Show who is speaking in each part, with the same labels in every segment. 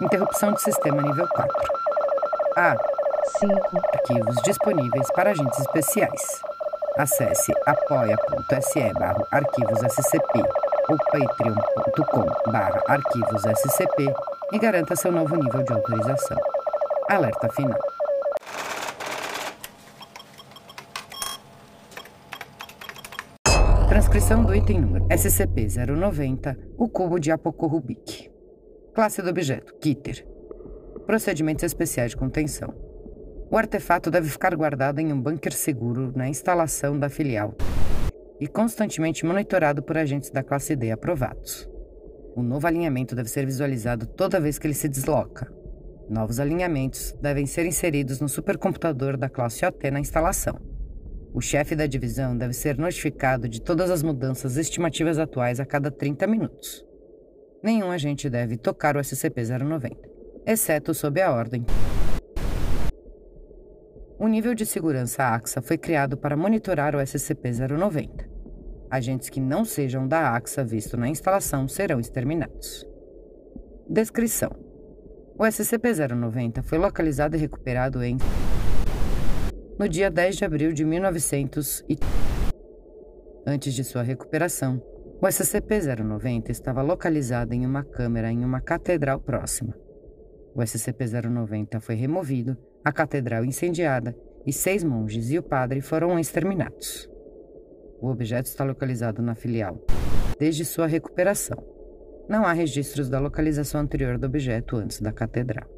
Speaker 1: Interrupção de sistema nível 4. A. 5. Arquivos disponíveis para agentes especiais. Acesse apoia.se barra arquivos SCP ou patreon.com barra arquivos SCP e garanta seu novo nível de autorização. Alerta final. Transcrição do item número SCP-090, o cubo de Apocorrubic. Classe do objeto, Kitter. Procedimentos especiais de contenção. O artefato deve ficar guardado em um bunker seguro na instalação da filial e constantemente monitorado por agentes da classe D aprovados. O novo alinhamento deve ser visualizado toda vez que ele se desloca. Novos alinhamentos devem ser inseridos no supercomputador da classe OT na instalação. O chefe da divisão deve ser notificado de todas as mudanças estimativas atuais a cada 30 minutos nenhum agente deve tocar o SCP-090, exceto sob a ordem. O nível de segurança AXA foi criado para monitorar o SCP-090. Agentes que não sejam da AXA visto na instalação serão exterminados. Descrição: O SCP-090 foi localizado e recuperado em no dia 10 de abril de 1900 e antes de sua recuperação, o SCP-090 estava localizado em uma câmera em uma catedral próxima. O SCP-090 foi removido, a catedral incendiada e seis monges e o padre foram exterminados. O objeto está localizado na filial desde sua recuperação. Não há registros da localização anterior do objeto antes da catedral.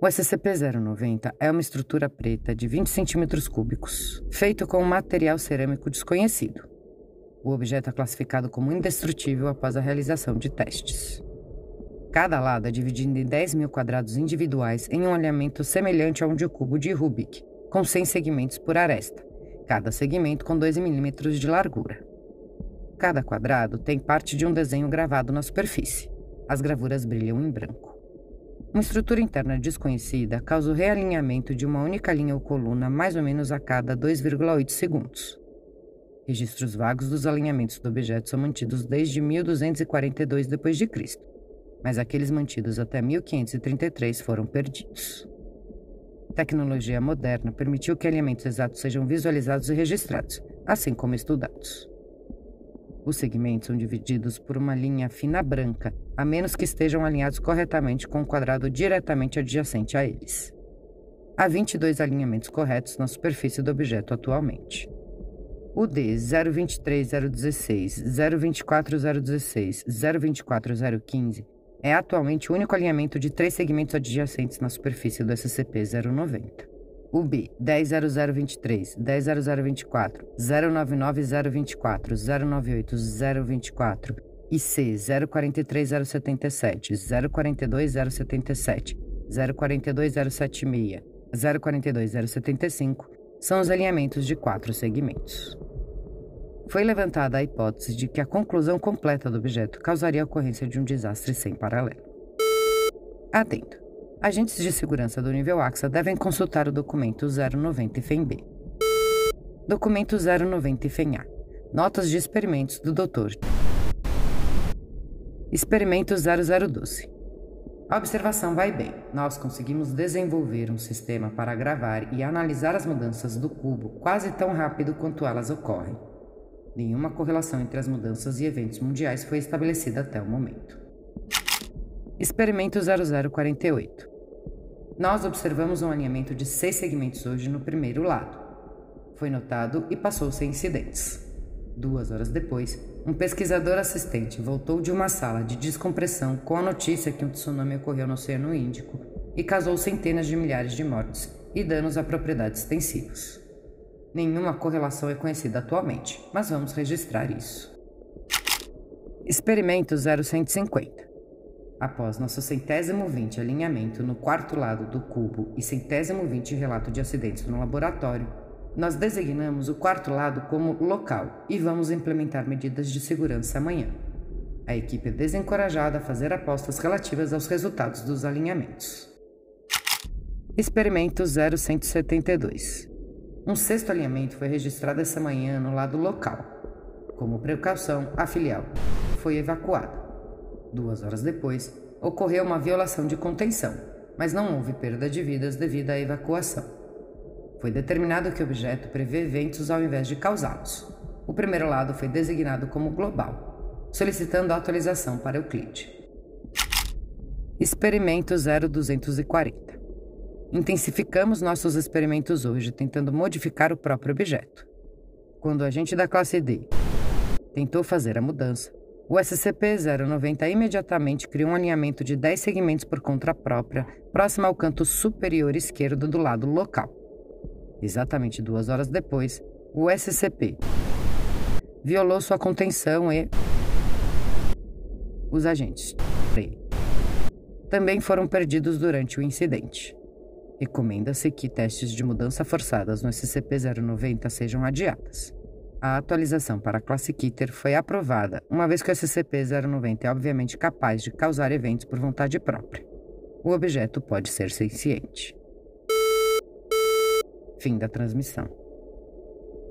Speaker 1: O SCP-090 é uma estrutura preta de 20 centímetros cúbicos, feito com um material cerâmico desconhecido. O objeto é classificado como indestrutível após a realização de testes. Cada lado é dividido em 10 mil quadrados individuais em um alinhamento semelhante a um de cubo de Rubik, com 100 segmentos por aresta, cada segmento com 2 milímetros de largura. Cada quadrado tem parte de um desenho gravado na superfície. As gravuras brilham em branco. Uma estrutura interna desconhecida causa o realinhamento de uma única linha ou coluna mais ou menos a cada 2,8 segundos. Registros vagos dos alinhamentos do objeto são mantidos desde 1242 d.C., mas aqueles mantidos até 1533 foram perdidos. Tecnologia moderna permitiu que alinhamentos exatos sejam visualizados e registrados, assim como estudados. Os segmentos são divididos por uma linha fina branca, a menos que estejam alinhados corretamente com o um quadrado diretamente adjacente a eles. Há 22 alinhamentos corretos na superfície do objeto atualmente. O D 023016, 024016, 024015 é atualmente o único alinhamento de três segmentos adjacentes na superfície do SCP-090. O B 100023, 100024, 099024, 098024 e C 043077, 042077, 042076, 042075 são os alinhamentos de quatro segmentos. Foi levantada a hipótese de que a conclusão completa do objeto causaria a ocorrência de um desastre sem paralelo. Atento. Agentes de segurança do nível AXA devem consultar o documento 090 FEM-B. Documento 090 FEM-A. Notas de experimentos do Dr. Experimento 0012. A observação vai bem. Nós conseguimos desenvolver um sistema para gravar e analisar as mudanças do cubo quase tão rápido quanto elas ocorrem. Nenhuma correlação entre as mudanças e eventos mundiais foi estabelecida até o momento. Experimento 0048. Nós observamos um alinhamento de seis segmentos hoje no primeiro lado. Foi notado e passou sem incidentes. Duas horas depois, um pesquisador assistente voltou de uma sala de descompressão com a notícia que um tsunami ocorreu no Oceano Índico e causou centenas de milhares de mortes e danos a propriedades extensivas. Nenhuma correlação é conhecida atualmente, mas vamos registrar isso. Experimento 0150. Após nosso centésimo vinte alinhamento no quarto lado do cubo e centésimo vinte relato de acidentes no laboratório, nós designamos o quarto lado como local e vamos implementar medidas de segurança amanhã. A equipe é desencorajada a fazer apostas relativas aos resultados dos alinhamentos. Experimento 0172. Um sexto alinhamento foi registrado essa manhã no lado local. Como precaução, a filial foi evacuada. Duas horas depois, ocorreu uma violação de contenção, mas não houve perda de vidas devido à evacuação. Foi determinado que o objeto prevê eventos ao invés de causá-los. O primeiro lado foi designado como global, solicitando atualização para Euclide. Experimento 0240. Intensificamos nossos experimentos hoje tentando modificar o próprio objeto. Quando o agente da classe D tentou fazer a mudança, o SCP-090 imediatamente criou um alinhamento de 10 segmentos por conta própria, próximo ao canto superior esquerdo do lado local. Exatamente duas horas depois, o SCP violou sua contenção e. Os agentes também foram perdidos durante o incidente. Recomenda-se que testes de mudança forçadas no SCP-090 sejam adiadas. A atualização para a classe Kitter foi aprovada, uma vez que o SCP-090 é obviamente capaz de causar eventos por vontade própria. O objeto pode ser senciente. Fim da transmissão.